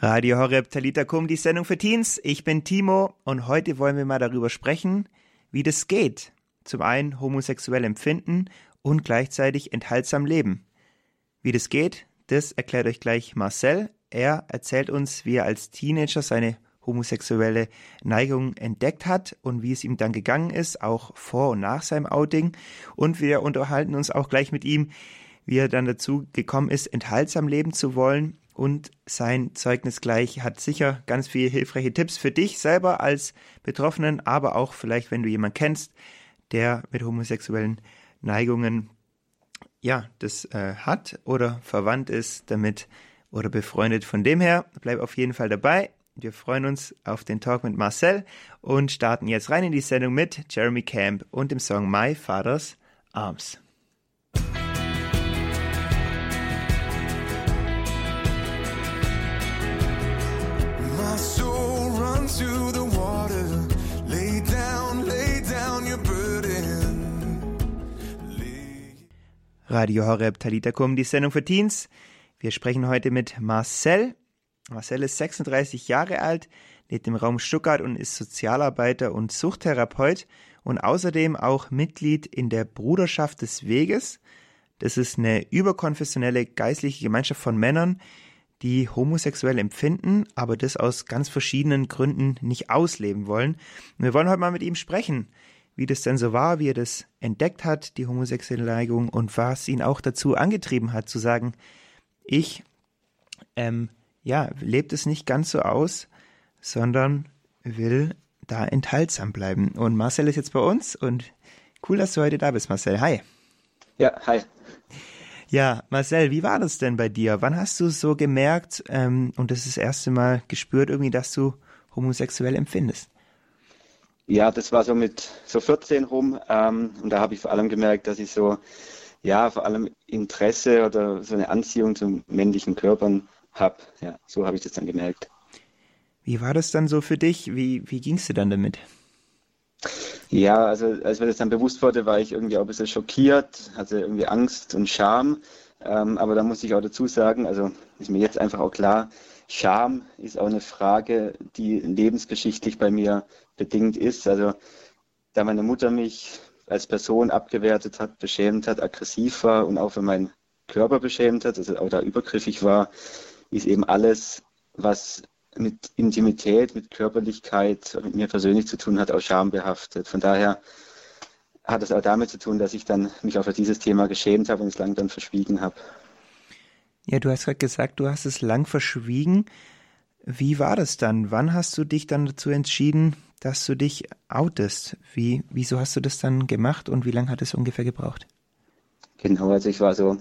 Radio Horeb Talita Kum, die Sendung für Teens. Ich bin Timo und heute wollen wir mal darüber sprechen, wie das geht. Zum einen homosexuell empfinden und gleichzeitig enthaltsam leben. Wie das geht, das erklärt euch gleich Marcel. Er erzählt uns, wie er als Teenager seine homosexuelle Neigung entdeckt hat und wie es ihm dann gegangen ist, auch vor und nach seinem Outing. Und wir unterhalten uns auch gleich mit ihm, wie er dann dazu gekommen ist, enthaltsam leben zu wollen und sein Zeugnis gleich hat sicher ganz viele hilfreiche Tipps für dich selber als Betroffenen, aber auch vielleicht, wenn du jemanden kennst, der mit homosexuellen Neigungen ja, das äh, hat oder verwandt ist damit oder befreundet. Von dem her, bleib auf jeden Fall dabei. Wir freuen uns auf den Talk mit Marcel und starten jetzt rein in die Sendung mit Jeremy Camp und dem Song My Father's Arms. Radio Horeb Talitakum, die Sendung für Teens. Wir sprechen heute mit Marcel. Marcel ist 36 Jahre alt, lebt im Raum Stuttgart und ist Sozialarbeiter und Suchttherapeut und außerdem auch Mitglied in der Bruderschaft des Weges. Das ist eine überkonfessionelle geistliche Gemeinschaft von Männern, die homosexuell empfinden, aber das aus ganz verschiedenen Gründen nicht ausleben wollen. Und wir wollen heute mal mit ihm sprechen wie das denn so war, wie er das entdeckt hat, die homosexuelle Neigung und was ihn auch dazu angetrieben hat, zu sagen, ich, ähm, ja, lebt es nicht ganz so aus, sondern will da enthaltsam bleiben. Und Marcel ist jetzt bei uns und cool, dass du heute da bist, Marcel. Hi. Ja, hi. Ja, Marcel, wie war das denn bei dir? Wann hast du so gemerkt ähm, und das, ist das erste Mal gespürt, irgendwie, dass du homosexuell empfindest? Ja, das war so mit so 14 rum. Ähm, und da habe ich vor allem gemerkt, dass ich so, ja, vor allem Interesse oder so eine Anziehung zu männlichen Körpern habe. Ja, so habe ich das dann gemerkt. Wie war das dann so für dich? Wie, wie ging es dir dann damit? Ja, also als mir das dann bewusst wurde, war ich irgendwie auch ein bisschen schockiert, hatte irgendwie Angst und Scham. Ähm, aber da muss ich auch dazu sagen, also ist mir jetzt einfach auch klar, Scham ist auch eine Frage, die lebensgeschichtlich bei mir bedingt ist. Also da meine Mutter mich als Person abgewertet hat, beschämt hat, aggressiv war und auch für meinen Körper beschämt hat, also auch da übergriffig war, ist eben alles, was mit Intimität, mit Körperlichkeit, mit mir persönlich zu tun hat, auch schambehaftet. Von daher hat es auch damit zu tun, dass ich dann mich auch für dieses Thema geschämt habe und es lang dann verschwiegen habe. Ja, du hast gerade gesagt, du hast es lang verschwiegen. Wie war das dann? Wann hast du dich dann dazu entschieden, dass du dich outest? Wie, wieso hast du das dann gemacht und wie lange hat es ungefähr gebraucht? Genau, also ich war so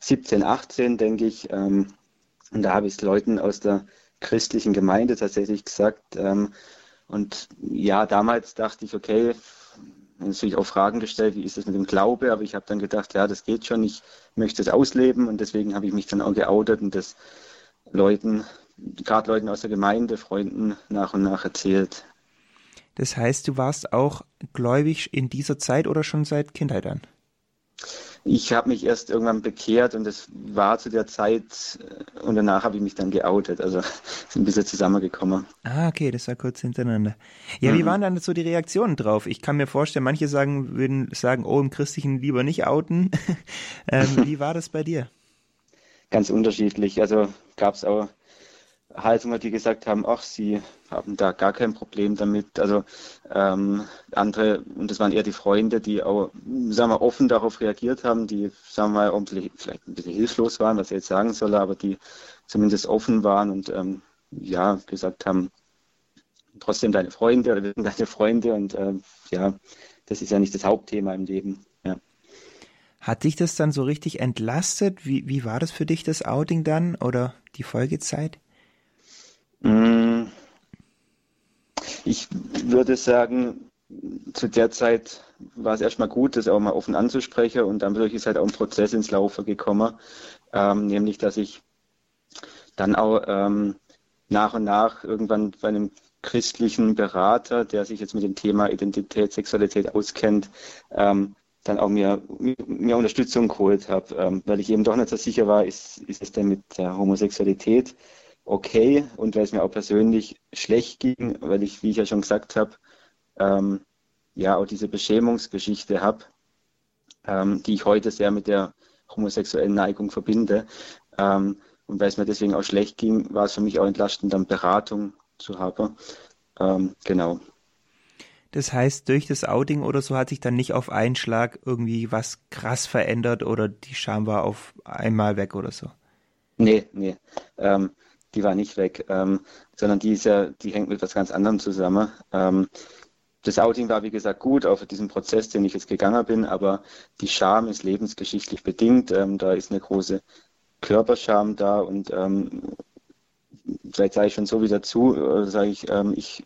17, 18, denke ich. Ähm, und da habe ich es Leuten aus der christlichen Gemeinde tatsächlich gesagt. Ähm, und ja, damals dachte ich, okay, natürlich auch Fragen gestellt, wie ist das mit dem Glaube, aber ich habe dann gedacht, ja, das geht schon, ich möchte es ausleben und deswegen habe ich mich dann auch geoutet und das Leuten, gerade Leuten aus der Gemeinde, Freunden nach und nach erzählt. Das heißt, du warst auch gläubig in dieser Zeit oder schon seit Kindheit an? Ich habe mich erst irgendwann bekehrt und es war zu der Zeit äh, und danach habe ich mich dann geoutet. Also ist ein bisschen zusammengekommen. Ah, okay, das war kurz hintereinander. Ja, mhm. wie waren dann so die Reaktionen drauf? Ich kann mir vorstellen, manche sagen, würden sagen, oh, im Christlichen lieber nicht outen. ähm, wie war das bei dir? Ganz unterschiedlich. Also gab es auch Haltungen, die gesagt haben, ach, sie haben da gar kein Problem damit. Also ähm, andere, und das waren eher die Freunde, die auch, sagen wir, offen darauf reagiert haben, die, sagen wir mal, vielleicht ein bisschen hilflos waren, was ich jetzt sagen soll, aber die zumindest offen waren und ähm, ja, gesagt haben, trotzdem deine Freunde oder wir sind deine Freunde und äh, ja, das ist ja nicht das Hauptthema im Leben. Hat dich das dann so richtig entlastet? Wie, wie war das für dich, das Outing dann oder die Folgezeit? Mm. Ich würde sagen, zu der Zeit war es erstmal gut, das auch mal offen anzusprechen und dann ist halt auch ein Prozess ins Laufe gekommen, ähm, nämlich dass ich dann auch ähm, nach und nach irgendwann bei einem christlichen Berater, der sich jetzt mit dem Thema Identität, Sexualität auskennt, ähm, dann auch mir, mir Unterstützung geholt habe, ähm, weil ich eben doch nicht so sicher war, ist, ist es denn mit der Homosexualität okay und weil es mir auch persönlich schlecht ging, weil ich, wie ich ja schon gesagt habe, ähm, ja auch diese Beschämungsgeschichte habe, ähm, die ich heute sehr mit der homosexuellen Neigung verbinde. Ähm, und weil es mir deswegen auch schlecht ging, war es für mich auch entlastend, dann Beratung zu haben. Ähm, genau. Das heißt, durch das Outing oder so hat sich dann nicht auf einen Schlag irgendwie was krass verändert oder die Scham war auf einmal weg oder so? Nee, nee. Ähm, die war nicht weg, ähm, sondern die, ist ja, die hängt mit was ganz anderem zusammen. Ähm, das Outing war, wie gesagt, gut, auch für diesen Prozess, den ich jetzt gegangen bin, aber die Scham ist lebensgeschichtlich bedingt. Ähm, da ist eine große Körperscham da und ähm, vielleicht sage ich schon so wieder zu, oder sage ich, ähm, ich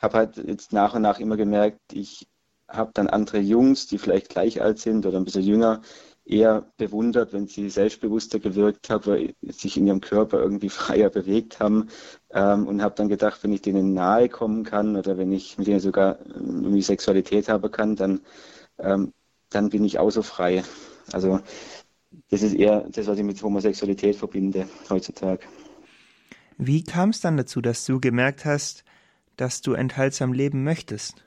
habe halt jetzt nach und nach immer gemerkt, ich habe dann andere Jungs, die vielleicht gleich alt sind oder ein bisschen jünger, eher bewundert, wenn sie selbstbewusster gewirkt haben, weil sich in ihrem Körper irgendwie freier bewegt haben ähm, und habe dann gedacht, wenn ich denen nahe kommen kann oder wenn ich mit denen sogar ähm, irgendwie Sexualität haben kann, dann, ähm, dann bin ich auch so frei. Also das ist eher das, was ich mit Homosexualität verbinde heutzutage. Wie kam es dann dazu, dass du gemerkt hast, dass du enthaltsam leben möchtest?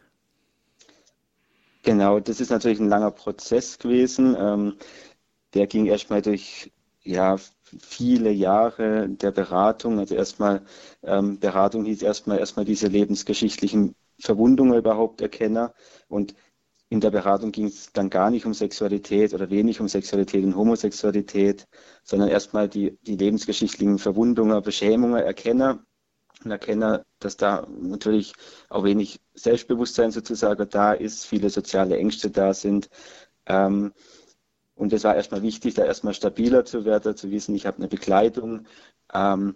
Genau, das ist natürlich ein langer Prozess gewesen. Ähm, der ging erstmal durch ja, viele Jahre der Beratung. Also erstmal, ähm, Beratung hieß erstmal erstmal diese lebensgeschichtlichen Verwundungen überhaupt erkennen. Und in der Beratung ging es dann gar nicht um Sexualität oder wenig um Sexualität und Homosexualität, sondern erstmal die, die lebensgeschichtlichen Verwundungen, Beschämungen erkennen und erkenne, dass da natürlich auch wenig Selbstbewusstsein sozusagen da ist, viele soziale Ängste da sind. Ähm, und es war erstmal wichtig, da erstmal stabiler zu werden, zu wissen, ich habe eine Begleitung. Ähm,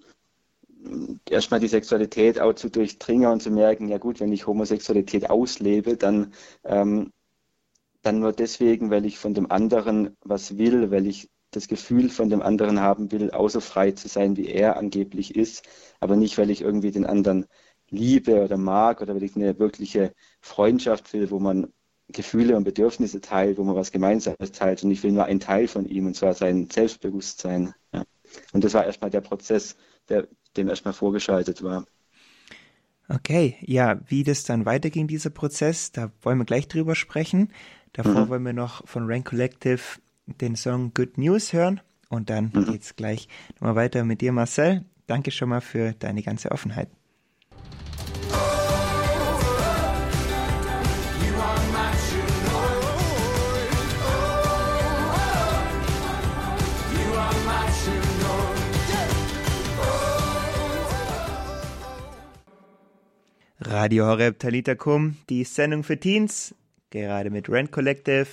erstmal die Sexualität auch zu durchdringen und zu merken, ja gut, wenn ich Homosexualität auslebe, dann, ähm, dann nur deswegen, weil ich von dem anderen was will, weil ich das Gefühl von dem anderen haben will, auch so frei zu sein, wie er angeblich ist, aber nicht, weil ich irgendwie den anderen liebe oder mag oder weil ich eine wirkliche Freundschaft will, wo man Gefühle und Bedürfnisse teilt, wo man was Gemeinsames teilt. Und ich will nur einen Teil von ihm, und zwar sein Selbstbewusstsein. Ja. Und das war erstmal der Prozess, der dem erstmal vorgeschaltet war. Okay, ja, wie das dann weiterging, dieser Prozess, da wollen wir gleich drüber sprechen. Davor mhm. wollen wir noch von Rank Collective den Song Good News hören und dann mhm. geht's gleich nochmal weiter mit dir, Marcel. Danke schon mal für deine ganze Offenheit. Radio Horeb Talita Kum, die Sendung für Teens, gerade mit Rent Collective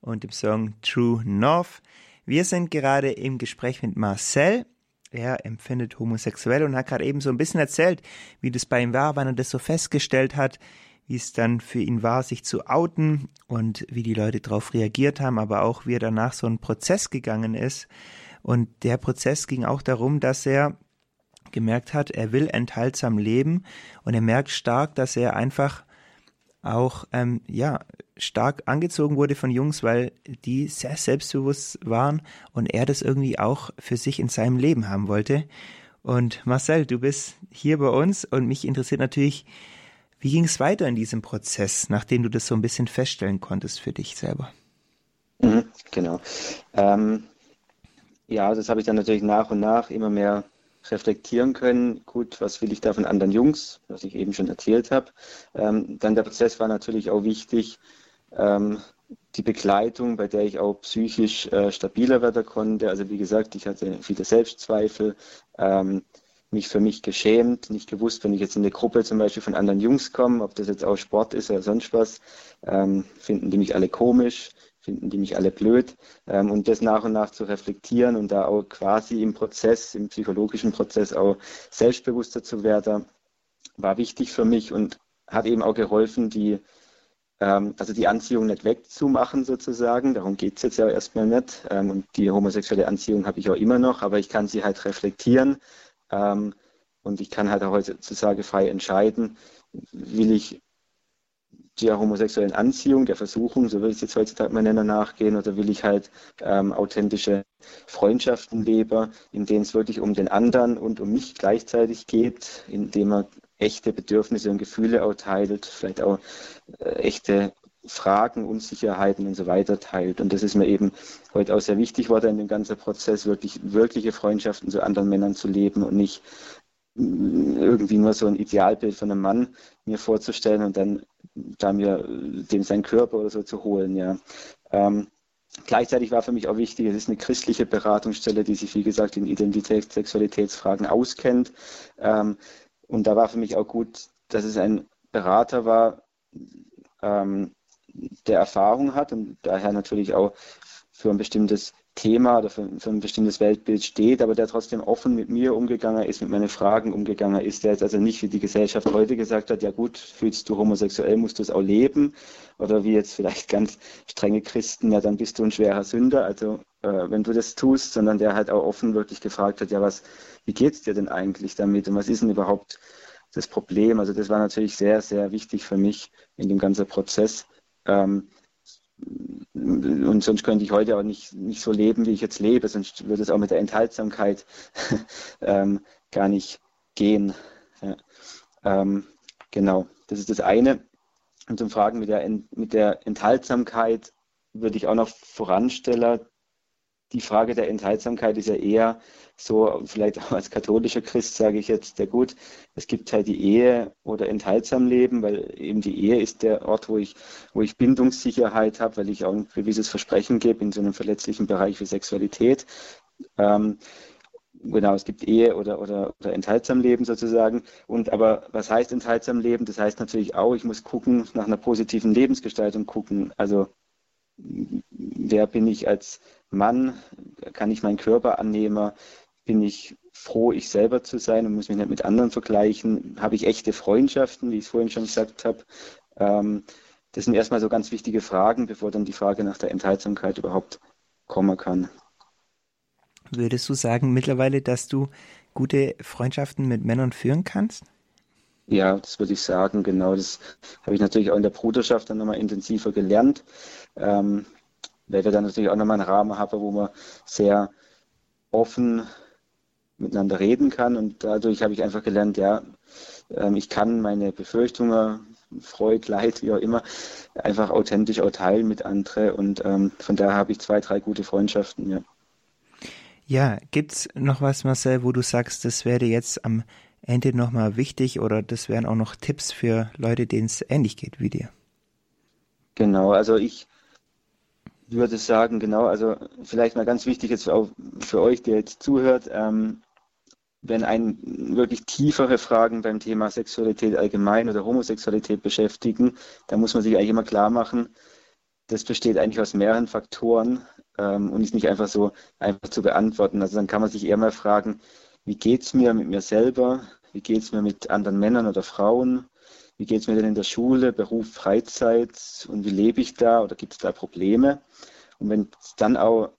und dem Song True North. Wir sind gerade im Gespräch mit Marcel. Er empfindet homosexuell und hat gerade eben so ein bisschen erzählt, wie das bei ihm war, wann er das so festgestellt hat, wie es dann für ihn war, sich zu outen und wie die Leute darauf reagiert haben, aber auch wie er danach so einen Prozess gegangen ist. Und der Prozess ging auch darum, dass er gemerkt hat, er will enthaltsam leben und er merkt stark, dass er einfach auch ähm, ja stark angezogen wurde von Jungs, weil die sehr selbstbewusst waren und er das irgendwie auch für sich in seinem Leben haben wollte. Und Marcel, du bist hier bei uns und mich interessiert natürlich, wie ging es weiter in diesem Prozess, nachdem du das so ein bisschen feststellen konntest für dich selber? Mhm, genau. Ähm, ja, das habe ich dann natürlich nach und nach immer mehr reflektieren können, gut, was will ich da von anderen Jungs, was ich eben schon erzählt habe. Ähm, dann der Prozess war natürlich auch wichtig, ähm, die Begleitung, bei der ich auch psychisch äh, stabiler werden konnte. Also wie gesagt, ich hatte viele Selbstzweifel, ähm, mich für mich geschämt, nicht gewusst, wenn ich jetzt in eine Gruppe zum Beispiel von anderen Jungs komme, ob das jetzt auch Sport ist oder sonst was, ähm, finden die mich alle komisch, finden die mich alle blöd. Ähm, und das nach und nach zu reflektieren und da auch quasi im Prozess, im psychologischen Prozess auch selbstbewusster zu werden, war wichtig für mich und hat eben auch geholfen, die also die Anziehung nicht wegzumachen sozusagen, darum geht es jetzt ja erstmal nicht. Ähm, und die homosexuelle Anziehung habe ich auch immer noch, aber ich kann sie halt reflektieren ähm, und ich kann halt auch heutzutage frei entscheiden, will ich der homosexuellen Anziehung, der Versuchung, so will ich es jetzt heutzutage mal nennen, nachgehen oder will ich halt ähm, authentische Freundschaften leben, in denen es wirklich um den anderen und um mich gleichzeitig geht, indem man echte Bedürfnisse und Gefühle auch teilt, vielleicht auch äh, echte Fragen, Unsicherheiten und so weiter teilt. Und das ist mir eben heute auch sehr wichtig geworden in dem ganzen Prozess, wirklich wirkliche Freundschaften zu anderen Männern zu leben und nicht irgendwie nur so ein Idealbild von einem Mann mir vorzustellen und dann da mir dem seinen Körper oder so zu holen, ja. Ähm, gleichzeitig war für mich auch wichtig, es ist eine christliche Beratungsstelle, die sich, wie gesagt, in Identitäts-, Sexualitätsfragen auskennt. Ähm, und da war für mich auch gut, dass es ein Berater war, ähm, der Erfahrung hat und daher natürlich auch für ein bestimmtes Thema oder für, für, ein bestimmtes Weltbild steht, aber der trotzdem offen mit mir umgegangen ist, mit meinen Fragen umgegangen ist, der jetzt also nicht wie die Gesellschaft heute gesagt hat, ja gut, fühlst du homosexuell, musst du es auch leben, oder wie jetzt vielleicht ganz strenge Christen, ja dann bist du ein schwerer Sünder, also äh, wenn du das tust, sondern der halt auch offen wirklich gefragt hat, ja was, wie geht's dir denn eigentlich damit und was ist denn überhaupt das Problem? Also das war natürlich sehr, sehr wichtig für mich in dem ganzen Prozess. Ähm, und sonst könnte ich heute auch nicht, nicht so leben, wie ich jetzt lebe, sonst würde es auch mit der Enthaltsamkeit ähm, gar nicht gehen. Ja. Ähm, genau, das ist das eine. Und zum Fragen mit der, mit der Enthaltsamkeit würde ich auch noch voranstellen, die Frage der Enthaltsamkeit ist ja eher so, vielleicht auch als katholischer Christ sage ich jetzt, ja gut, es gibt halt die Ehe oder enthaltsam leben, weil eben die Ehe ist der Ort, wo ich, wo ich Bindungssicherheit habe, weil ich auch ein gewisses Versprechen gebe in so einem verletzlichen Bereich wie Sexualität. Ähm, genau, es gibt Ehe oder, oder, oder enthaltsam leben sozusagen. Und aber was heißt enthaltsam leben? Das heißt natürlich auch, ich muss gucken, nach einer positiven Lebensgestaltung gucken. Also wer bin ich als Mann? Kann ich meinen Körper annehmen? Bin ich froh, ich selber zu sein und muss mich nicht mit anderen vergleichen? Habe ich echte Freundschaften, wie ich es vorhin schon gesagt habe? Ähm, das sind erstmal so ganz wichtige Fragen, bevor dann die Frage nach der Enthaltsamkeit überhaupt kommen kann. Würdest du sagen mittlerweile, dass du gute Freundschaften mit Männern führen kannst? Ja, das würde ich sagen, genau. Das habe ich natürlich auch in der Bruderschaft dann nochmal intensiver gelernt, ähm, weil wir dann natürlich auch nochmal einen Rahmen haben, wo man sehr offen miteinander reden kann. Und dadurch habe ich einfach gelernt, ja, ähm, ich kann meine Befürchtungen, Freude, Leid, wie auch immer, einfach authentisch auch teilen mit anderen. Und ähm, von daher habe ich zwei, drei gute Freundschaften, ja. Ja, gibt's noch was, Marcel, wo du sagst, das wäre jetzt am Ende nochmal wichtig oder das wären auch noch Tipps für Leute, denen es ähnlich geht wie dir? Genau, also ich würde sagen, genau, also vielleicht mal ganz wichtig jetzt auch für euch, der jetzt zuhört, ähm, wenn einen wirklich tiefere Fragen beim Thema Sexualität allgemein oder Homosexualität beschäftigen, dann muss man sich eigentlich immer klar machen, das besteht eigentlich aus mehreren Faktoren ähm, und ist nicht einfach so einfach zu beantworten. Also dann kann man sich eher mal fragen, wie geht es mir mit mir selber? Wie geht es mir mit anderen Männern oder Frauen? Wie geht es mir denn in der Schule, Beruf, Freizeit und wie lebe ich da oder gibt es da Probleme? Und wenn es dann auch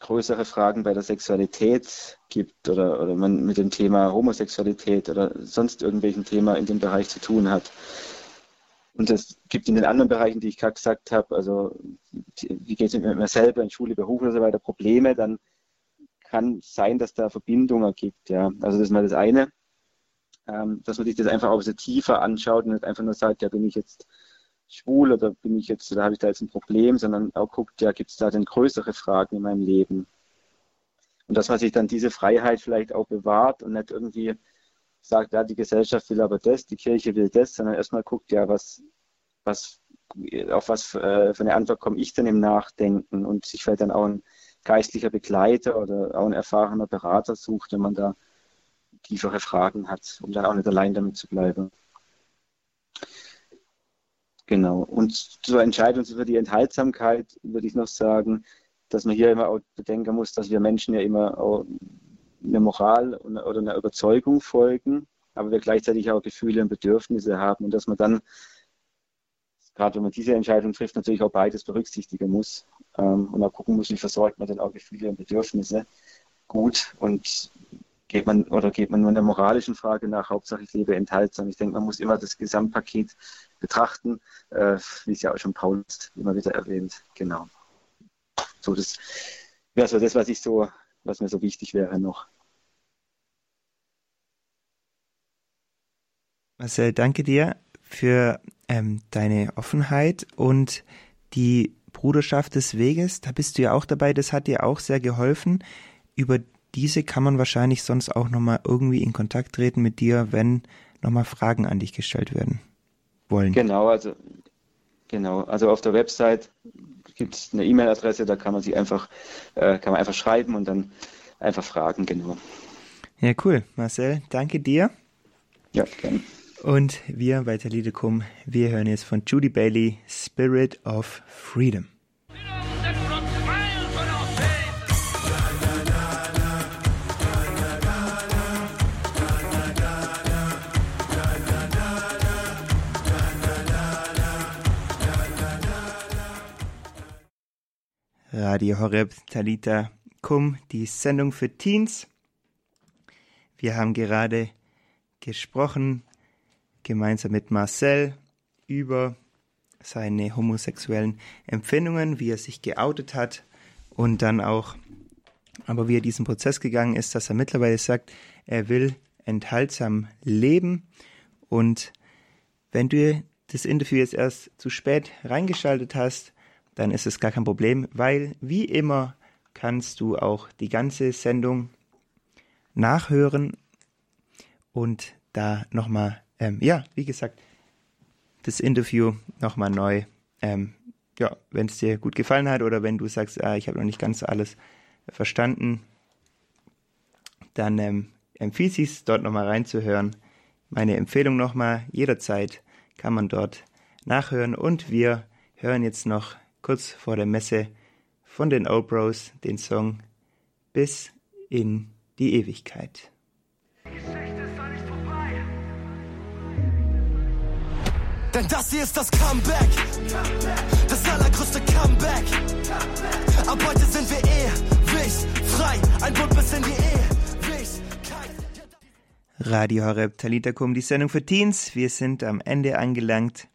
größere Fragen bei der Sexualität gibt oder, oder man mit dem Thema Homosexualität oder sonst irgendwelchen Thema in dem Bereich zu tun hat. Und es gibt in den anderen Bereichen, die ich gerade gesagt habe, also wie geht es mit mir selber in Schule, Beruf oder so weiter, Probleme, dann kann sein, dass da Verbindungen gibt. Ja. Also das ist mal das eine, ähm, dass man sich das einfach auch ein bisschen tiefer anschaut und nicht einfach nur sagt, ja, bin ich jetzt schwul oder bin ich jetzt, oder habe ich da jetzt ein Problem, sondern auch guckt, ja, gibt es da denn größere Fragen in meinem Leben? Und dass man sich dann diese Freiheit vielleicht auch bewahrt und nicht irgendwie sagt, ja, die Gesellschaft will aber das, die Kirche will das, sondern erstmal guckt, ja, was, was, auf was äh, für eine Antwort komme ich denn im Nachdenken und sich vielleicht dann auch ein geistlicher Begleiter oder auch ein erfahrener Berater sucht, wenn man da tiefere Fragen hat, um dann auch nicht allein damit zu bleiben. Genau. Und zur Entscheidung über die Enthaltsamkeit würde ich noch sagen, dass man hier immer auch bedenken muss, dass wir Menschen ja immer auch eine Moral oder eine Überzeugung folgen, aber wir gleichzeitig auch Gefühle und Bedürfnisse haben und dass man dann, gerade wenn man diese Entscheidung trifft, natürlich auch beides berücksichtigen muss ähm, und auch gucken muss, wie versorgt man denn auch Gefühle und Bedürfnisse gut und geht man oder geht man nur einer moralischen Frage nach, Hauptsache ich lebe enthaltsam. Ich denke, man muss immer das Gesamtpaket betrachten, äh, wie es ja auch schon Paulus immer wieder erwähnt. Genau. So, das wäre so das, was ich so, was mir so wichtig wäre noch. Marcel, danke dir für ähm, deine Offenheit und die Bruderschaft des Weges. Da bist du ja auch dabei. Das hat dir auch sehr geholfen. Über diese kann man wahrscheinlich sonst auch nochmal irgendwie in Kontakt treten mit dir, wenn nochmal Fragen an dich gestellt werden wollen. Genau, also genau, also auf der Website gibt es eine E-Mail-Adresse, da kann man sie einfach, äh, kann man einfach schreiben und dann einfach fragen, genau. Ja, cool. Marcel, danke dir. Ja, gerne. Und wir bei Talidekum, wir hören jetzt von Judy Bailey Spirit of Freedom. Radio Horeb Talita Kum, die Sendung für Teens. Wir haben gerade gesprochen, gemeinsam mit Marcel, über seine homosexuellen Empfindungen, wie er sich geoutet hat und dann auch, aber wie er diesen Prozess gegangen ist, dass er mittlerweile sagt, er will enthaltsam leben. Und wenn du das Interview jetzt erst zu spät reingeschaltet hast, dann ist es gar kein Problem, weil wie immer kannst du auch die ganze Sendung nachhören und da nochmal, ähm, ja, wie gesagt, das Interview nochmal neu, ähm, ja, wenn es dir gut gefallen hat oder wenn du sagst, ah, ich habe noch nicht ganz alles verstanden, dann ähm, empfiehlt es dort nochmal reinzuhören. Meine Empfehlung nochmal, jederzeit kann man dort nachhören und wir hören jetzt noch kurz vor der Messe von den Old Bros den Song Bis in die Ewigkeit. Denn das hier ist das Comeback, das allergrößte Comeback. Ab heute sind wir ewig frei, ein Bund bis in die Ewigkeit. Radio Horeb Talitakum, die Sendung für Teens. Wir sind am Ende angelangt